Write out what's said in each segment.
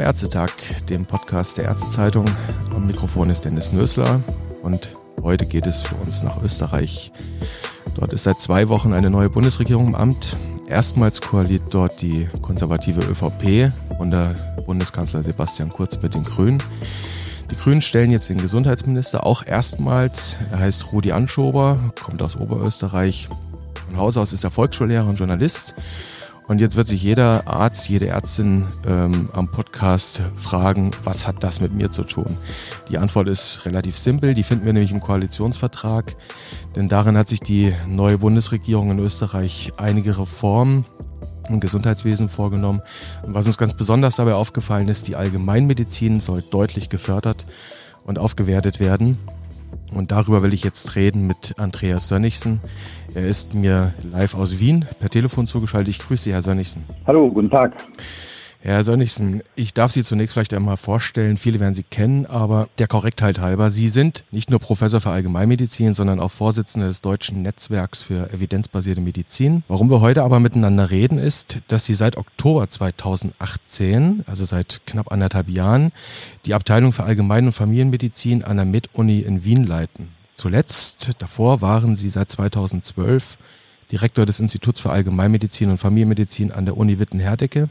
beim Ärztetag, dem Podcast der Ärztezeitung. Am Mikrofon ist Dennis Nösler und heute geht es für uns nach Österreich. Dort ist seit zwei Wochen eine neue Bundesregierung im Amt. Erstmals koaliert dort die konservative ÖVP unter Bundeskanzler Sebastian Kurz mit den Grünen. Die Grünen stellen jetzt den Gesundheitsminister auch erstmals. Er heißt Rudi Anschober, kommt aus Oberösterreich. Von Haus aus ist er Volksschullehrer und Journalist. Und jetzt wird sich jeder Arzt, jede Ärztin ähm, am Podcast fragen, was hat das mit mir zu tun? Die Antwort ist relativ simpel, die finden wir nämlich im Koalitionsvertrag, denn darin hat sich die neue Bundesregierung in Österreich einige Reformen im Gesundheitswesen vorgenommen. Und was uns ganz besonders dabei aufgefallen ist, die Allgemeinmedizin soll deutlich gefördert und aufgewertet werden. Und darüber will ich jetzt reden mit Andreas Sönnigsen. Er ist mir live aus Wien per Telefon zugeschaltet. Ich grüße Sie, Herr Sönnigsen. Hallo, guten Tag. Herr Sönnigsen, ich darf Sie zunächst vielleicht einmal vorstellen. Viele werden Sie kennen, aber der Korrektheit halber, Sie sind nicht nur Professor für Allgemeinmedizin, sondern auch Vorsitzender des Deutschen Netzwerks für evidenzbasierte Medizin. Warum wir heute aber miteinander reden, ist, dass Sie seit Oktober 2018, also seit knapp anderthalb Jahren, die Abteilung für Allgemein- und Familienmedizin an der MedUni in Wien leiten. Zuletzt, davor waren Sie seit 2012 Direktor des Instituts für Allgemeinmedizin und Familienmedizin an der Uni Witten-Herdecke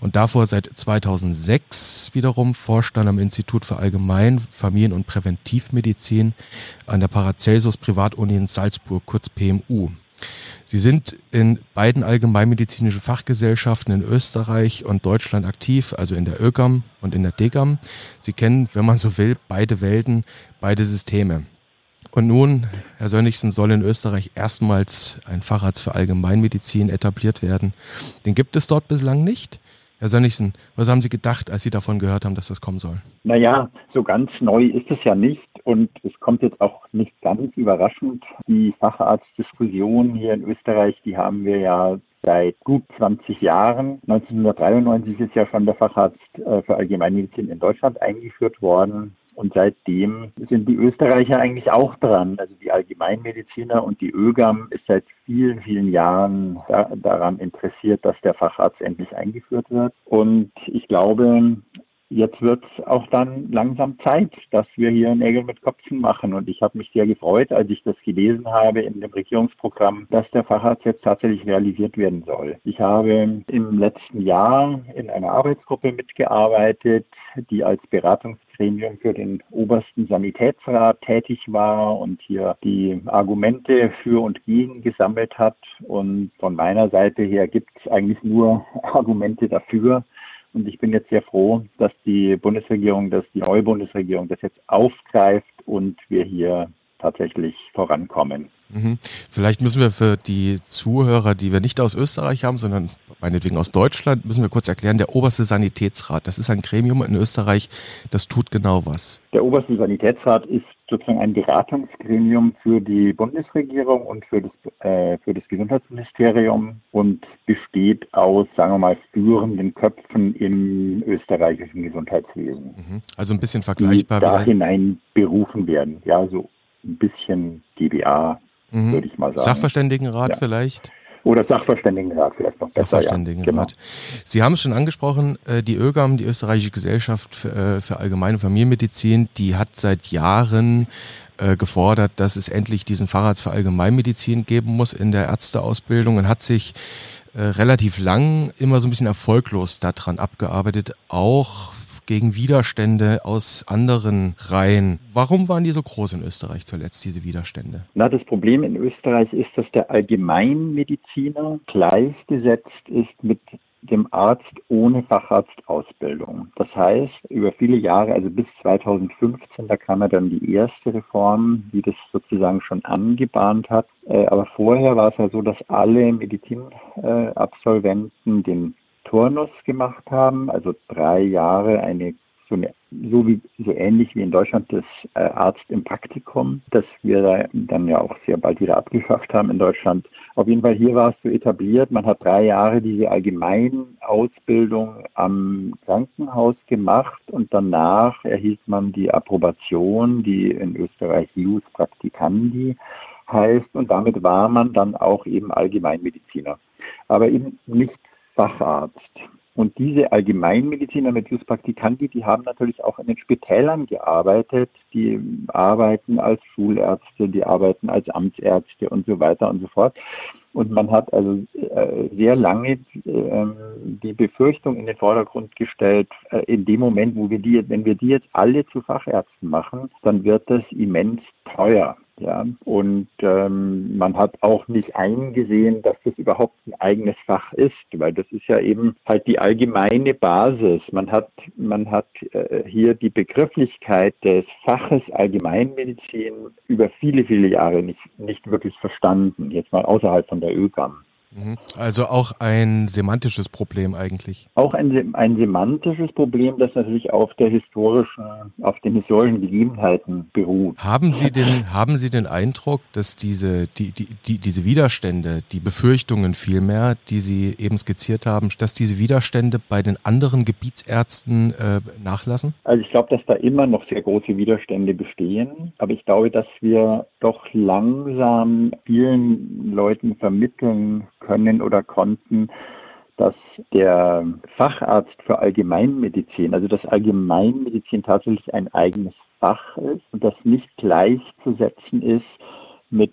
und davor seit 2006 wiederum Vorstand am Institut für Allgemein-, Familien- und Präventivmedizin an der Paracelsus Privatuni in Salzburg, kurz PMU. Sie sind in beiden allgemeinmedizinischen Fachgesellschaften in Österreich und Deutschland aktiv, also in der ÖGAM und in der DEGAM. Sie kennen, wenn man so will, beide Welten, beide Systeme. Und nun, Herr Sönnigsen, soll in Österreich erstmals ein Facharzt für Allgemeinmedizin etabliert werden. Den gibt es dort bislang nicht. Herr Sönnigsen, was haben Sie gedacht, als Sie davon gehört haben, dass das kommen soll? Naja, so ganz neu ist es ja nicht und es kommt jetzt auch nicht ganz überraschend. Die Facharztdiskussion hier in Österreich, die haben wir ja seit gut 20 Jahren. 1993 ist ja schon der Facharzt äh, für Allgemeinmedizin in Deutschland eingeführt worden. Und seitdem sind die Österreicher eigentlich auch dran. Also die Allgemeinmediziner und die ÖGAM ist seit vielen, vielen Jahren da, daran interessiert, dass der Facharzt endlich eingeführt wird. Und ich glaube, jetzt wird es auch dann langsam Zeit, dass wir hier Nägel mit Köpfen machen. Und ich habe mich sehr gefreut, als ich das gelesen habe in dem Regierungsprogramm, dass der Facharzt jetzt tatsächlich realisiert werden soll. Ich habe im letzten Jahr in einer Arbeitsgruppe mitgearbeitet, die als Beratungsgremium für den obersten Sanitätsrat tätig war und hier die Argumente für und gegen gesammelt hat. Und von meiner Seite her gibt es eigentlich nur Argumente dafür. Und ich bin jetzt sehr froh, dass die Bundesregierung, dass die neue Bundesregierung das jetzt aufgreift und wir hier tatsächlich vorankommen. Mhm. Vielleicht müssen wir für die Zuhörer, die wir nicht aus Österreich haben, sondern meinetwegen aus Deutschland, müssen wir kurz erklären, der oberste Sanitätsrat, das ist ein Gremium in Österreich, das tut genau was. Der oberste Sanitätsrat ist sozusagen ein Beratungsgremium für die Bundesregierung und für das, äh, für das Gesundheitsministerium und besteht aus, sagen wir mal, führenden Köpfen im österreichischen Gesundheitswesen. Mhm. Also ein bisschen vergleichbar. Die da hinein berufen werden. Ja, so ein bisschen DBA, mhm. würde ich mal sagen. Sachverständigenrat ja. vielleicht? Oder Sachverständigenrat vielleicht noch besser. Sachverständigenrat. Ja. Genau. Sie haben es schon angesprochen, äh, die ÖGAM, die Österreichische Gesellschaft für, äh, für allgemeine Familienmedizin, die hat seit Jahren äh, gefordert, dass es endlich diesen Facharzt für Allgemeinmedizin geben muss in der Ärzteausbildung und hat sich relativ lang immer so ein bisschen erfolglos daran abgearbeitet, auch gegen Widerstände aus anderen Reihen. Warum waren die so groß in Österreich zuletzt, diese Widerstände? Na, das Problem in Österreich ist, dass der Allgemeinmediziner gleichgesetzt ist mit dem Arzt ohne Facharztausbildung. Das heißt, über viele Jahre, also bis 2015, da kam ja dann die erste Reform, die das sozusagen schon angebahnt hat. Äh, aber vorher war es ja so, dass alle Medizinabsolventen den Turnus gemacht haben, also drei Jahre eine so, eine, so, wie, so ähnlich wie in Deutschland das äh, Arzt im Praktikum, das wir dann ja auch sehr bald wieder abgeschafft haben in Deutschland. Auf jeden Fall hier war es so etabliert. Man hat drei Jahre diese Allgemeinausbildung am Krankenhaus gemacht und danach erhielt man die Approbation, die in Österreich Jus Practicandi heißt und damit war man dann auch eben Allgemeinmediziner. Aber eben nicht Facharzt. Und diese Allgemeinmediziner mit Jus die haben natürlich auch in den Spitälern gearbeitet, die arbeiten als Schulärzte, die arbeiten als Amtsärzte und so weiter und so fort. Und man hat also äh, sehr lange äh, die Befürchtung in den Vordergrund gestellt, äh, in dem Moment, wo wir die, wenn wir die jetzt alle zu Fachärzten machen, dann wird das immens teuer. Ja, und ähm, man hat auch nicht eingesehen, dass das überhaupt ein eigenes Fach ist, weil das ist ja eben halt die allgemeine Basis. Man hat, man hat äh, hier die Begrifflichkeit des Faches Allgemeinmedizin über viele, viele Jahre nicht, nicht wirklich verstanden, jetzt mal außerhalb von der ÖGAM. Mhm. Also auch ein semantisches Problem eigentlich. Auch ein, ein semantisches Problem, das natürlich auf der historischen, auf den historischen Gegebenheiten beruht. Haben Sie den, haben Sie den Eindruck, dass diese, die, die, die, diese Widerstände, die Befürchtungen vielmehr, die Sie eben skizziert haben, dass diese Widerstände bei den anderen Gebietsärzten äh, nachlassen? Also ich glaube, dass da immer noch sehr große Widerstände bestehen, aber ich glaube, dass wir doch langsam vielen Leuten vermitteln können oder konnten, dass der Facharzt für Allgemeinmedizin, also dass Allgemeinmedizin tatsächlich ein eigenes Fach ist und das nicht gleichzusetzen ist mit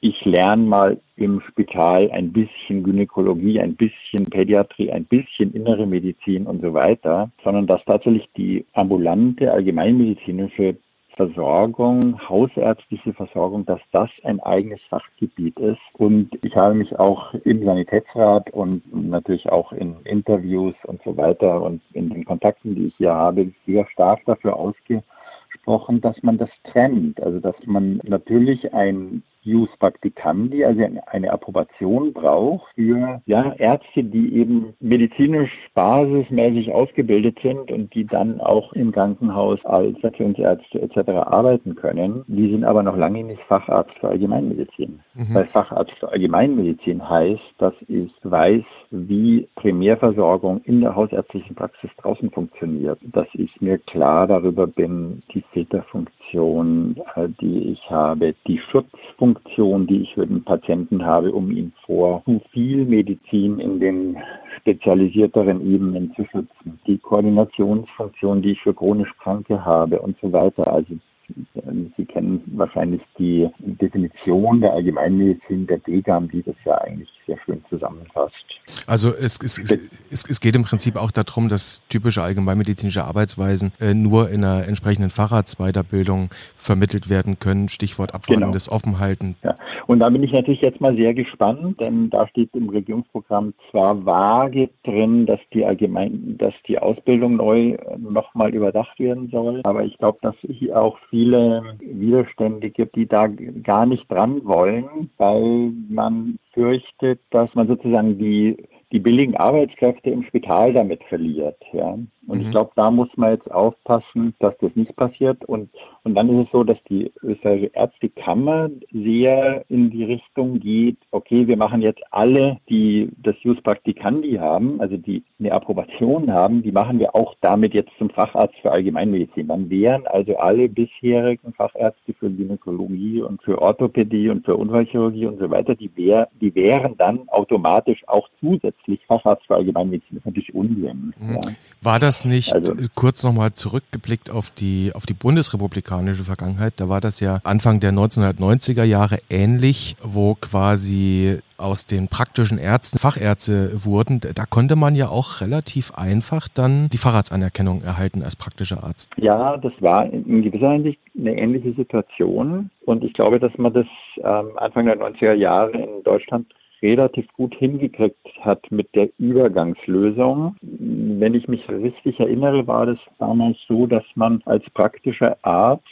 ich lerne mal im Spital ein bisschen Gynäkologie, ein bisschen Pädiatrie, ein bisschen innere Medizin und so weiter, sondern dass tatsächlich die ambulante allgemeinmedizinische Versorgung, hausärztliche Versorgung, dass das ein eigenes Fachgebiet ist. Und ich habe mich auch im Sanitätsrat und natürlich auch in Interviews und so weiter und in den Kontakten, die ich hier habe, sehr stark dafür ausgesprochen, dass man das trennt. Also dass man natürlich ein Jus Practicandi, also eine Approbation braucht für ja, Ärzte, die eben medizinisch basismäßig ausgebildet sind und die dann auch im Krankenhaus als Stationsärzte etc. arbeiten können. Die sind aber noch lange nicht Facharzt für Allgemeinmedizin. Mhm. Weil Facharzt für Allgemeinmedizin heißt, dass ich weiß, wie Primärversorgung in der hausärztlichen Praxis draußen funktioniert. Dass ich mir klar darüber bin, die Filterfunktion, äh, die ich habe, die Schutzfunktion, Funktion, die ich für den Patienten habe, um ihn vor zu viel Medizin in den spezialisierteren Ebenen zu schützen. Die Koordinationsfunktion, die ich für chronisch Kranke habe und so weiter. Also Sie kennen wahrscheinlich die Definition der Allgemeinmedizin der DGAM, die das ja eigentlich sehr schön zusammenfasst. Also es, es, es, es geht im Prinzip auch darum, dass typische allgemeinmedizinische Arbeitsweisen äh, nur in einer entsprechenden Facharztweiterbildung vermittelt werden können. Stichwort abwartendes genau. Offenhalten. Ja. Und da bin ich natürlich jetzt mal sehr gespannt, denn da steht im Regierungsprogramm zwar vage drin, dass die allgemein, dass die Ausbildung neu nochmal überdacht werden soll, aber ich glaube, dass hier auch viele Widerstände gibt, die da gar nicht dran wollen, weil man fürchtet, dass man sozusagen die die billigen Arbeitskräfte im Spital damit verliert. Ja. Und mhm. ich glaube, da muss man jetzt aufpassen, dass das nicht passiert. Und, und dann ist es so, dass die österreichische Ärztekammer sehr in die Richtung geht, okay, wir machen jetzt alle, die das Jus Practicandi haben, also die eine Approbation haben, die machen wir auch damit jetzt zum Facharzt für Allgemeinmedizin. Dann wären also alle bisherigen Fachärzte für Gynäkologie und für Orthopädie und für Unfallchirurgie und so weiter, die, wär, die wären dann automatisch auch zusätzlich Facharzt für Allgemeinmedizin. Das ist natürlich Unsinn. Mhm. Ja. War das das nicht, also, kurz nochmal zurückgeblickt auf die, auf die bundesrepublikanische Vergangenheit, da war das ja Anfang der 1990er Jahre ähnlich, wo quasi aus den praktischen Ärzten Fachärzte wurden, da konnte man ja auch relativ einfach dann die Facharztanerkennung erhalten als praktischer Arzt. Ja, das war in gewisser Hinsicht eine ähnliche Situation und ich glaube, dass man das ähm, Anfang der 90er Jahre in Deutschland relativ gut hingekriegt hat mit der Übergangslösung. Wenn ich mich richtig erinnere, war das damals so, dass man als praktischer Arzt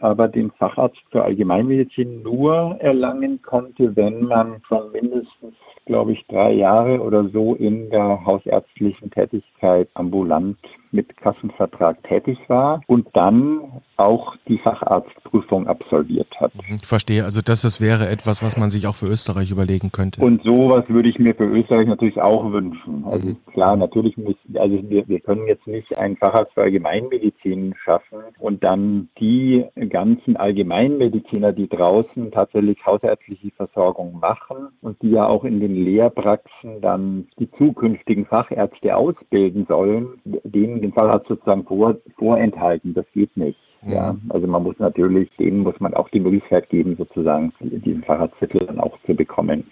aber den Facharzt für Allgemeinmedizin nur erlangen konnte, wenn man schon mindestens, glaube ich, drei Jahre oder so in der hausärztlichen Tätigkeit ambulant mit Kassenvertrag tätig war und dann auch die Facharztprüfung absolviert hat. Ich mhm, verstehe, also das, das wäre etwas, was man sich auch für Österreich überlegen könnte. Und sowas würde ich mir für Österreich natürlich auch wünschen. Also mhm. klar, natürlich muss, also wir, wir können jetzt nicht einen Facharzt für Allgemeinmedizin schaffen und dann die ganzen Allgemeinmediziner, die draußen tatsächlich hausärztliche Versorgung machen und die ja auch in den Lehrpraxen dann die zukünftigen Fachärzte ausbilden sollen, denen den Facharzt sozusagen vor, vorenthalten. Das geht nicht. Ja, also man muss natürlich, denen muss man auch die Möglichkeit geben, sozusagen diesen Fahrradzettel dann auch zu bekommen.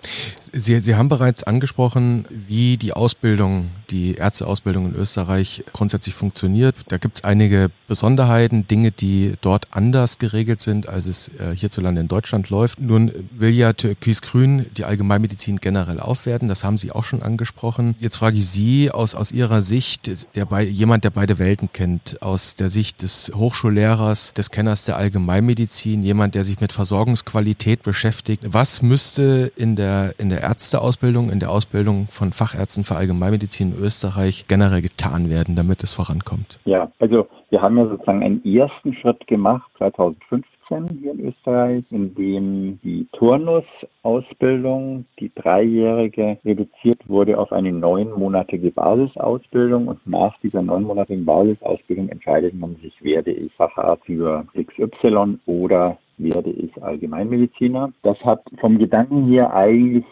Sie, Sie haben bereits angesprochen, wie die Ausbildung, die Ärzteausbildung in Österreich grundsätzlich funktioniert. Da gibt es einige Besonderheiten, Dinge, die dort anders geregelt sind, als es äh, hierzulande in Deutschland läuft. Nun will ja Türkis Grün die Allgemeinmedizin generell aufwerten. Das haben Sie auch schon angesprochen. Jetzt frage ich Sie aus, aus Ihrer Sicht, der bei, jemand, der beide Welten kennt, aus der Sicht des Hochschullehrers, Lehrers, des Kenners der Allgemeinmedizin, jemand, der sich mit Versorgungsqualität beschäftigt. Was müsste in der, in der Ärzteausbildung, in der Ausbildung von Fachärzten für Allgemeinmedizin in Österreich generell getan werden, damit es vorankommt? Ja, also wir haben ja sozusagen einen ersten Schritt gemacht, 2015 hier in Österreich, in dem die Turnusausbildung, die dreijährige, reduziert wurde auf eine neunmonatige Basisausbildung. Und nach dieser neunmonatigen Basisausbildung entscheidet man sich, werde ich Facharzt für XY oder werde ich Allgemeinmediziner. Das hat vom Gedanken her eigentlich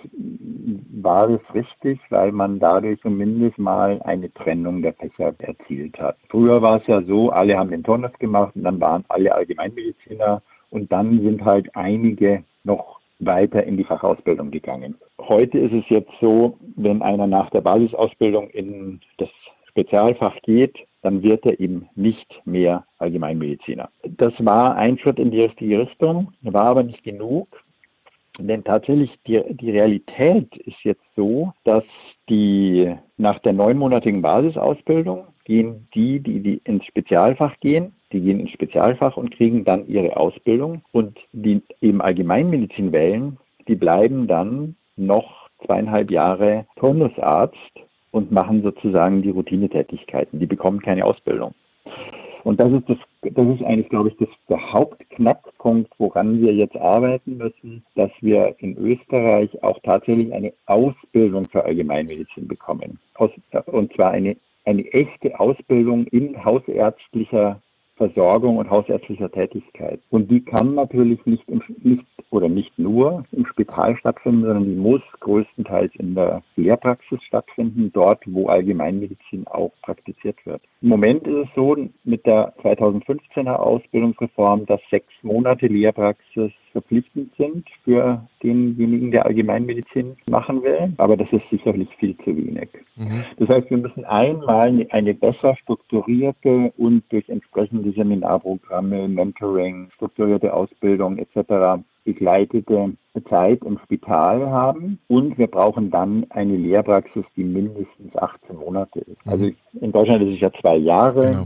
war es richtig, weil man dadurch zumindest mal eine Trennung der Fächer erzielt hat. Früher war es ja so, alle haben den Turnus gemacht und dann waren alle Allgemeinmediziner und dann sind halt einige noch weiter in die Fachausbildung gegangen. Heute ist es jetzt so, wenn einer nach der Basisausbildung in das Spezialfach geht, dann wird er eben nicht mehr Allgemeinmediziner. Das war ein Schritt in die richtige Richtung, war aber nicht genug. Denn tatsächlich die, die Realität ist jetzt so, dass die nach der neunmonatigen Basisausbildung gehen die, die, die ins Spezialfach gehen, die gehen ins Spezialfach und kriegen dann ihre Ausbildung. Und die eben Allgemeinmedizin wählen, die bleiben dann noch zweieinhalb Jahre Turnusarzt und machen sozusagen die Routinetätigkeiten. Die bekommen keine Ausbildung. Und das ist das, das ist eigentlich, glaube ich, das, der Hauptknackpunkt, woran wir jetzt arbeiten müssen, dass wir in Österreich auch tatsächlich eine Ausbildung für Allgemeinmedizin bekommen. Aus, und zwar eine, eine echte Ausbildung in hausärztlicher Versorgung und hausärztlicher Tätigkeit. Und die kann natürlich nicht, im, nicht oder nicht nur im Spital stattfinden, sondern die muss größtenteils in der Lehrpraxis stattfinden, dort, wo Allgemeinmedizin auch praktiziert wird. Im Moment ist es so mit der 2015er Ausbildungsreform, dass sechs Monate Lehrpraxis verpflichtend sind für denjenigen, der Allgemeinmedizin machen will. Aber das ist sicherlich viel zu wenig. Mhm. Das heißt, wir müssen einmal eine besser strukturierte und durch entsprechende Seminarprogramme, Mentoring, strukturierte Ausbildung etc begleitete Zeit im Spital haben und wir brauchen dann eine Lehrpraxis, die mindestens 18 Monate ist. Mhm. Also in Deutschland ist es ja zwei Jahre. Genau.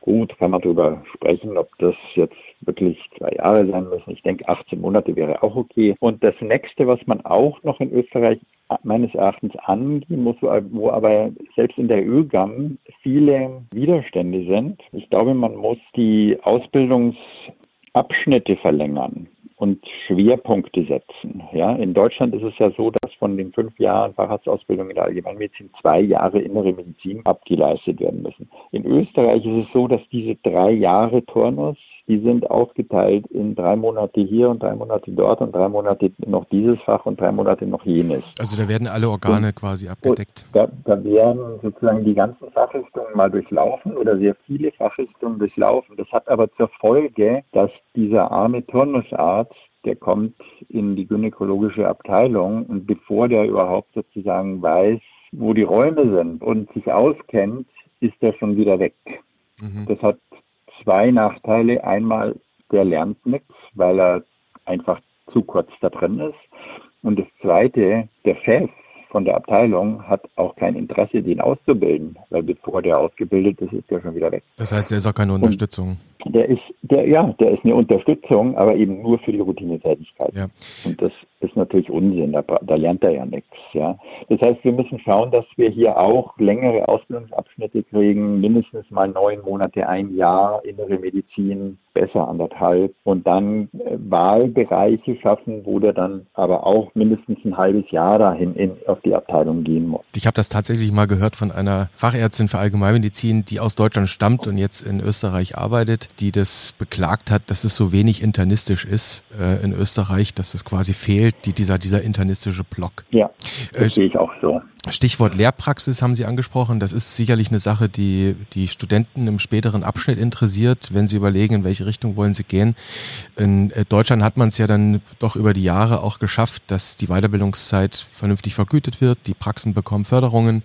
Gut, kann man darüber sprechen, ob das jetzt wirklich zwei Jahre sein müssen. Ich denke, 18 Monate wäre auch okay. Und das nächste, was man auch noch in Österreich meines Erachtens angehen muss, wo aber selbst in der ÖGAM viele Widerstände sind. Ich glaube, man muss die Ausbildungsabschnitte verlängern und Schwerpunkte setzen. Ja, in Deutschland ist es ja so, dass von den fünf Jahren Facharztausbildung in der Allgemeinmedizin zwei Jahre innere Medizin abgeleistet werden müssen. In Österreich ist es so, dass diese drei Jahre Turnus die sind aufgeteilt in drei Monate hier und drei Monate dort und drei Monate noch dieses Fach und drei Monate noch jenes. Also da werden alle Organe und, quasi abgedeckt. Da, da, werden sozusagen die ganzen Fachrichtungen mal durchlaufen oder sehr viele Fachrichtungen durchlaufen. Das hat aber zur Folge, dass dieser arme Turnusarzt der kommt in die gynäkologische Abteilung und bevor der überhaupt sozusagen weiß, wo die Räume sind und sich auskennt, ist er schon wieder weg. Mhm. Das hat zwei Nachteile. Einmal, der lernt nichts, weil er einfach zu kurz da drin ist. Und das Zweite, der Chef von der Abteilung hat auch kein Interesse, den auszubilden, weil bevor der ausgebildet ist, ist der schon wieder weg. Das heißt, der ist auch keine Unterstützung. Und der ist, der, ja, der ist eine Unterstützung, aber eben nur für die Routinetätigkeit. Ja. Und das das ist natürlich Unsinn, da, da lernt er ja nichts. Ja. Das heißt, wir müssen schauen, dass wir hier auch längere Ausbildungsabschnitte kriegen, mindestens mal neun Monate, ein Jahr innere Medizin, besser anderthalb und dann äh, Wahlbereiche schaffen, wo der dann aber auch mindestens ein halbes Jahr dahin in, auf die Abteilung gehen muss. Ich habe das tatsächlich mal gehört von einer Fachärztin für Allgemeinmedizin, die aus Deutschland stammt und jetzt in Österreich arbeitet, die das beklagt hat, dass es so wenig internistisch ist äh, in Österreich, dass es quasi fehlt, die, dieser, dieser internistische Block. Ja, das äh, sehe ich auch so. Stichwort Lehrpraxis haben Sie angesprochen. Das ist sicherlich eine Sache, die die Studenten im späteren Abschnitt interessiert, wenn sie überlegen, in welche Richtung wollen sie gehen. In äh, Deutschland hat man es ja dann doch über die Jahre auch geschafft, dass die Weiterbildungszeit vernünftig vergütet wird. Die Praxen bekommen Förderungen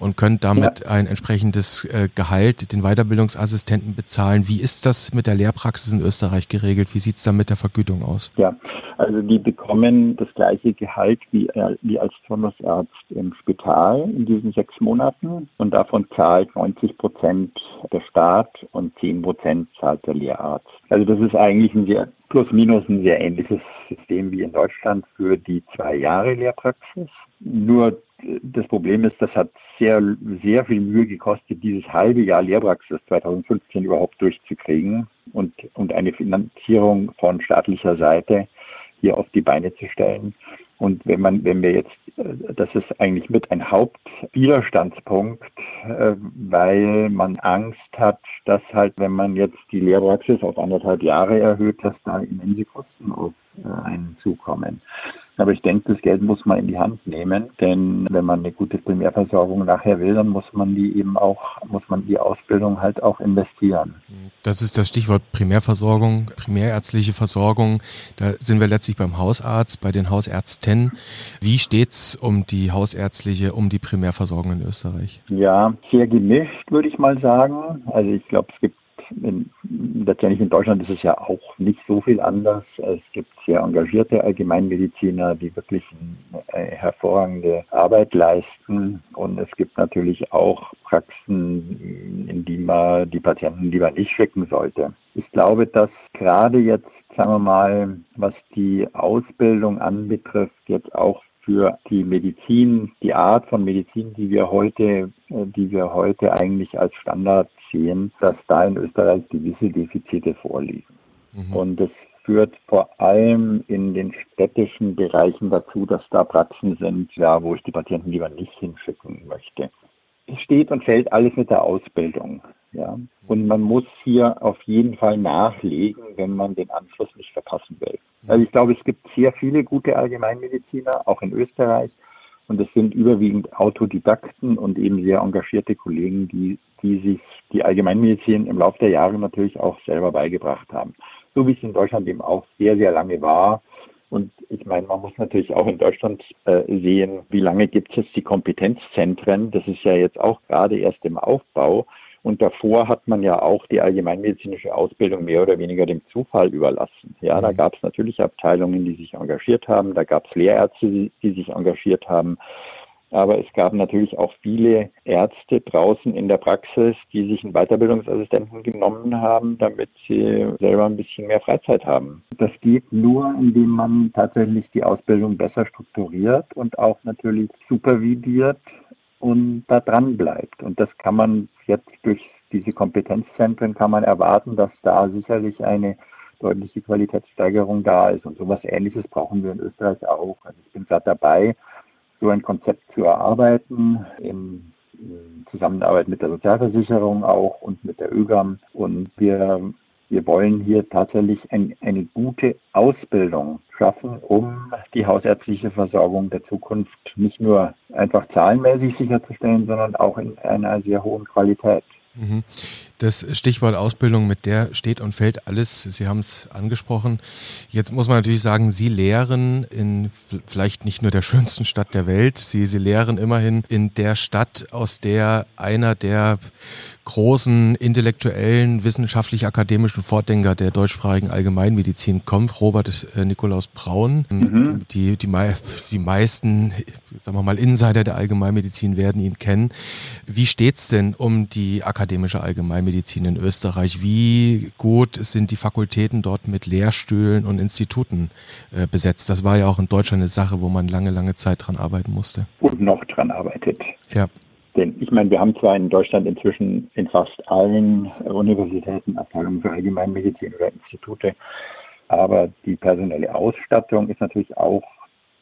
und können damit ja. ein entsprechendes äh, Gehalt den Weiterbildungsassistenten bezahlen. Wie ist das mit der Lehrpraxis in Österreich geregelt? Wie sieht es da mit der Vergütung aus? Ja, also die bekommen das gleiche Gehalt wie, äh, wie als Turnusarzt im Spital in diesen sechs Monaten und davon zahlt 90 Prozent der Staat und 10 Prozent zahlt der Lehrarzt. Also das ist eigentlich ein sehr plus minus ein sehr ähnliches System wie in Deutschland für die zwei Jahre Lehrpraxis. Nur äh, das Problem ist, das hat sehr, sehr viel Mühe gekostet, dieses halbe Jahr Lehrpraxis 2015 überhaupt durchzukriegen und, und eine Finanzierung von staatlicher Seite hier auf die Beine zu stellen. Und wenn man, wenn wir jetzt, äh, das ist eigentlich mit ein Hauptwiderstandspunkt, äh, weil man Angst hat, dass halt, wenn man jetzt die Lehrpraxis auf anderthalb Jahre erhöht, dass da immense Kosten auf einen zukommen. Aber ich denke, das Geld muss man in die Hand nehmen, denn wenn man eine gute Primärversorgung nachher will, dann muss man die eben auch, muss man die Ausbildung halt auch investieren. Das ist das Stichwort Primärversorgung, primärärztliche Versorgung. Da sind wir letztlich beim Hausarzt, bei den Hausärzten. Wie steht's um die hausärztliche, um die Primärversorgung in Österreich? Ja, sehr gemischt, würde ich mal sagen. Also ich glaube, es gibt in, letztendlich in Deutschland ist es ja auch nicht so viel anders. Es gibt sehr engagierte Allgemeinmediziner, die wirklich eine hervorragende Arbeit leisten. Und es gibt natürlich auch Praxen, in die man die Patienten lieber nicht schicken sollte. Ich glaube, dass gerade jetzt, sagen wir mal, was die Ausbildung anbetrifft, jetzt auch für die Medizin, die Art von Medizin, die wir heute, die wir heute eigentlich als Standard sehen, dass da in Österreich gewisse Defizite vorliegen. Mhm. Und es führt vor allem in den städtischen Bereichen dazu, dass da Praxen sind, ja, wo ich die Patienten lieber nicht hinschicken möchte. Es steht und fällt alles mit der Ausbildung. Ja. Und man muss hier auf jeden Fall nachlegen, wenn man den Anschluss nicht verpassen will. Also ich glaube, es gibt sehr viele gute Allgemeinmediziner, auch in Österreich. Und es sind überwiegend Autodidakten und eben sehr engagierte Kollegen, die, die sich die Allgemeinmedizin im Laufe der Jahre natürlich auch selber beigebracht haben. So wie es in Deutschland eben auch sehr, sehr lange war. Und ich meine, man muss natürlich auch in Deutschland äh, sehen, wie lange gibt es jetzt die Kompetenzzentren. Das ist ja jetzt auch gerade erst im Aufbau. Und davor hat man ja auch die allgemeinmedizinische Ausbildung mehr oder weniger dem Zufall überlassen. Ja, da mhm. gab es natürlich Abteilungen, die sich engagiert haben, da gab es Lehrärzte, die, die sich engagiert haben. Aber es gab natürlich auch viele Ärzte draußen in der Praxis, die sich einen Weiterbildungsassistenten genommen haben, damit sie selber ein bisschen mehr Freizeit haben. Das geht nur, indem man tatsächlich die Ausbildung besser strukturiert und auch natürlich supervidiert und da dran bleibt. Und das kann man jetzt durch diese Kompetenzzentren kann man erwarten, dass da sicherlich eine deutliche Qualitätssteigerung da ist. Und sowas ähnliches brauchen wir in Österreich auch. Also ich bin gerade dabei, so ein Konzept zu erarbeiten, in Zusammenarbeit mit der Sozialversicherung auch und mit der ÖGAM. Und wir wir wollen hier tatsächlich ein, eine gute Ausbildung schaffen, um die hausärztliche Versorgung der Zukunft nicht nur einfach zahlenmäßig sicherzustellen, sondern auch in einer sehr hohen Qualität. Mhm. Das Stichwort Ausbildung, mit der steht und fällt alles. Sie haben es angesprochen. Jetzt muss man natürlich sagen, Sie lehren in vielleicht nicht nur der schönsten Stadt der Welt. Sie, Sie lehren immerhin in der Stadt, aus der einer der großen intellektuellen, wissenschaftlich-akademischen Vordenker der deutschsprachigen Allgemeinmedizin kommt, Robert äh, Nikolaus Braun. Mhm. Die, die, die meisten, sagen wir mal, Insider der Allgemeinmedizin werden ihn kennen. Wie steht's denn um die akademische Allgemeinmedizin in Österreich? Wie gut sind die Fakultäten dort mit Lehrstühlen und Instituten äh, besetzt? Das war ja auch in Deutschland eine Sache, wo man lange, lange Zeit dran arbeiten musste. Und noch dran arbeitet. Ja. Denn ich meine, wir haben zwar in Deutschland inzwischen in fast allen Universitäten Abteilungen für Allgemeinmedizin oder Institute, aber die personelle Ausstattung ist natürlich auch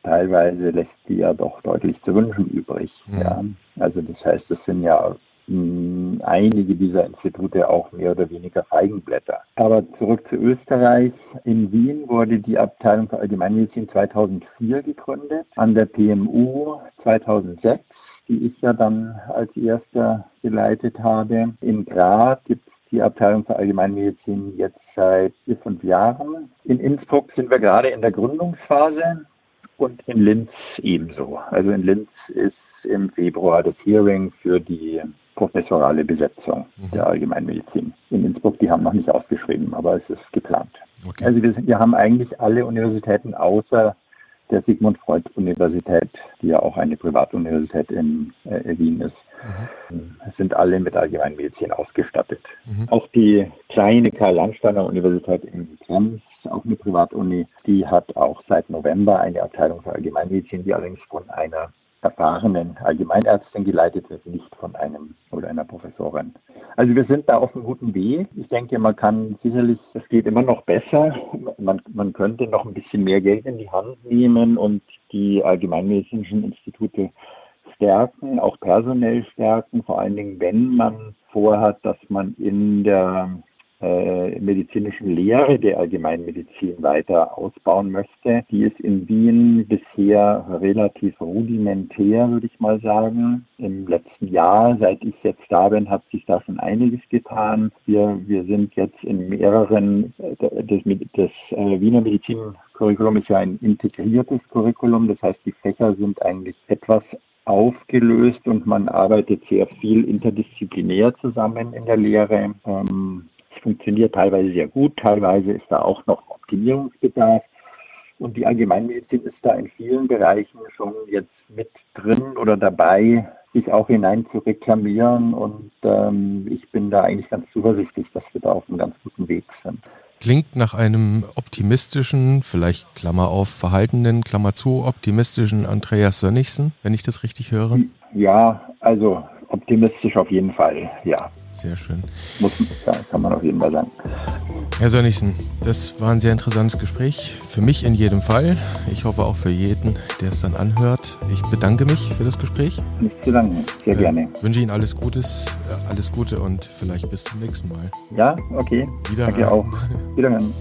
teilweise lässt die ja doch deutlich zu wünschen übrig. Mhm. Ja. Also das heißt, es sind ja mh, einige dieser Institute auch mehr oder weniger Feigenblätter. Aber zurück zu Österreich. In Wien wurde die Abteilung für Allgemeinmedizin 2004 gegründet, an der PMU 2006 die ich ja dann als erster geleitet habe. In Graz gibt es die Abteilung für Allgemeinmedizin jetzt seit vier, fünf Jahren. In Innsbruck sind wir gerade in der Gründungsphase und in Linz ebenso. Also in Linz ist im Februar das Hearing für die professorale Besetzung mhm. der Allgemeinmedizin. In Innsbruck, die haben noch nicht ausgeschrieben, aber es ist geplant. Okay. Also wir, sind, wir haben eigentlich alle Universitäten außer der Sigmund Freud Universität, die ja auch eine Privatuniversität in äh, Wien ist. Mhm. sind alle mit Allgemeinmedizin ausgestattet. Mhm. Auch die kleine Karl-Landsteiner Universität in Krems, auch eine Privatuni, die hat auch seit November eine Abteilung für Allgemeinmedizin, die allerdings von einer erfahrenen Allgemeinärztin geleitet wird, nicht von einem oder einer Professorin. Also wir sind da auf einem guten Weg. Ich denke, man kann sicherlich, es geht immer noch besser. Man, man könnte noch ein bisschen mehr Geld in die Hand nehmen und die allgemeinmedizinischen Institute stärken, auch personell stärken, vor allen Dingen, wenn man vorhat, dass man in der äh, medizinischen Lehre der Allgemeinmedizin weiter ausbauen möchte. Die ist in Wien bisher relativ rudimentär, würde ich mal sagen. Im letzten Jahr, seit ich jetzt da bin, hat sich da schon einiges getan. Wir, wir sind jetzt in mehreren, äh, das, das äh, Wiener Medizincurriculum ist ja ein integriertes Curriculum. Das heißt, die Fächer sind eigentlich etwas aufgelöst und man arbeitet sehr viel interdisziplinär zusammen in der Lehre. Ähm, funktioniert teilweise sehr gut, teilweise ist da auch noch Optimierungsbedarf. Und die Allgemeinmedizin ist da in vielen Bereichen schon jetzt mit drin oder dabei, sich auch hinein zu reklamieren. Und ähm, ich bin da eigentlich ganz zuversichtlich, dass wir da auf einem ganz guten Weg sind. Klingt nach einem optimistischen, vielleicht Klammer auf, verhaltenen, Klammer zu, optimistischen Andreas Sönnigsen, wenn ich das richtig höre. Ja, also optimistisch auf jeden Fall, ja. Sehr schön. Muss, ja, kann man auf jeden Fall sagen. Herr Sönnigsen, das war ein sehr interessantes Gespräch. Für mich in jedem Fall. Ich hoffe auch für jeden, der es dann anhört. Ich bedanke mich für das Gespräch. Nicht zu danken. Sehr äh, gerne. Wünsche Ihnen alles Gutes, äh, alles Gute und vielleicht bis zum nächsten Mal. Ja, okay. Wiederhören. Danke auch. Wiederhören.